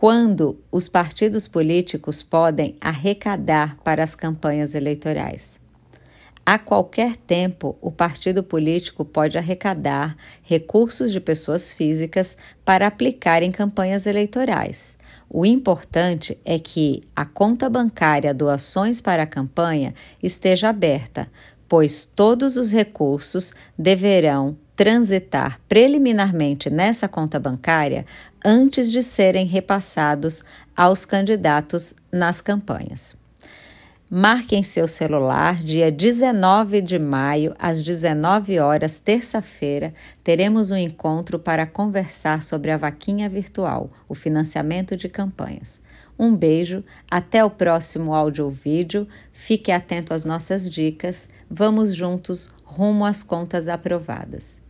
quando os partidos políticos podem arrecadar para as campanhas eleitorais. A qualquer tempo, o partido político pode arrecadar recursos de pessoas físicas para aplicar em campanhas eleitorais. O importante é que a conta bancária Doações para a Campanha esteja aberta, pois todos os recursos deverão transitar preliminarmente nessa conta bancária antes de serem repassados aos candidatos nas campanhas. Marque em seu celular, dia 19 de maio, às 19 horas, terça-feira, teremos um encontro para conversar sobre a vaquinha virtual, o financiamento de campanhas. Um beijo, até o próximo áudio ou vídeo. Fique atento às nossas dicas. Vamos juntos rumo às contas aprovadas.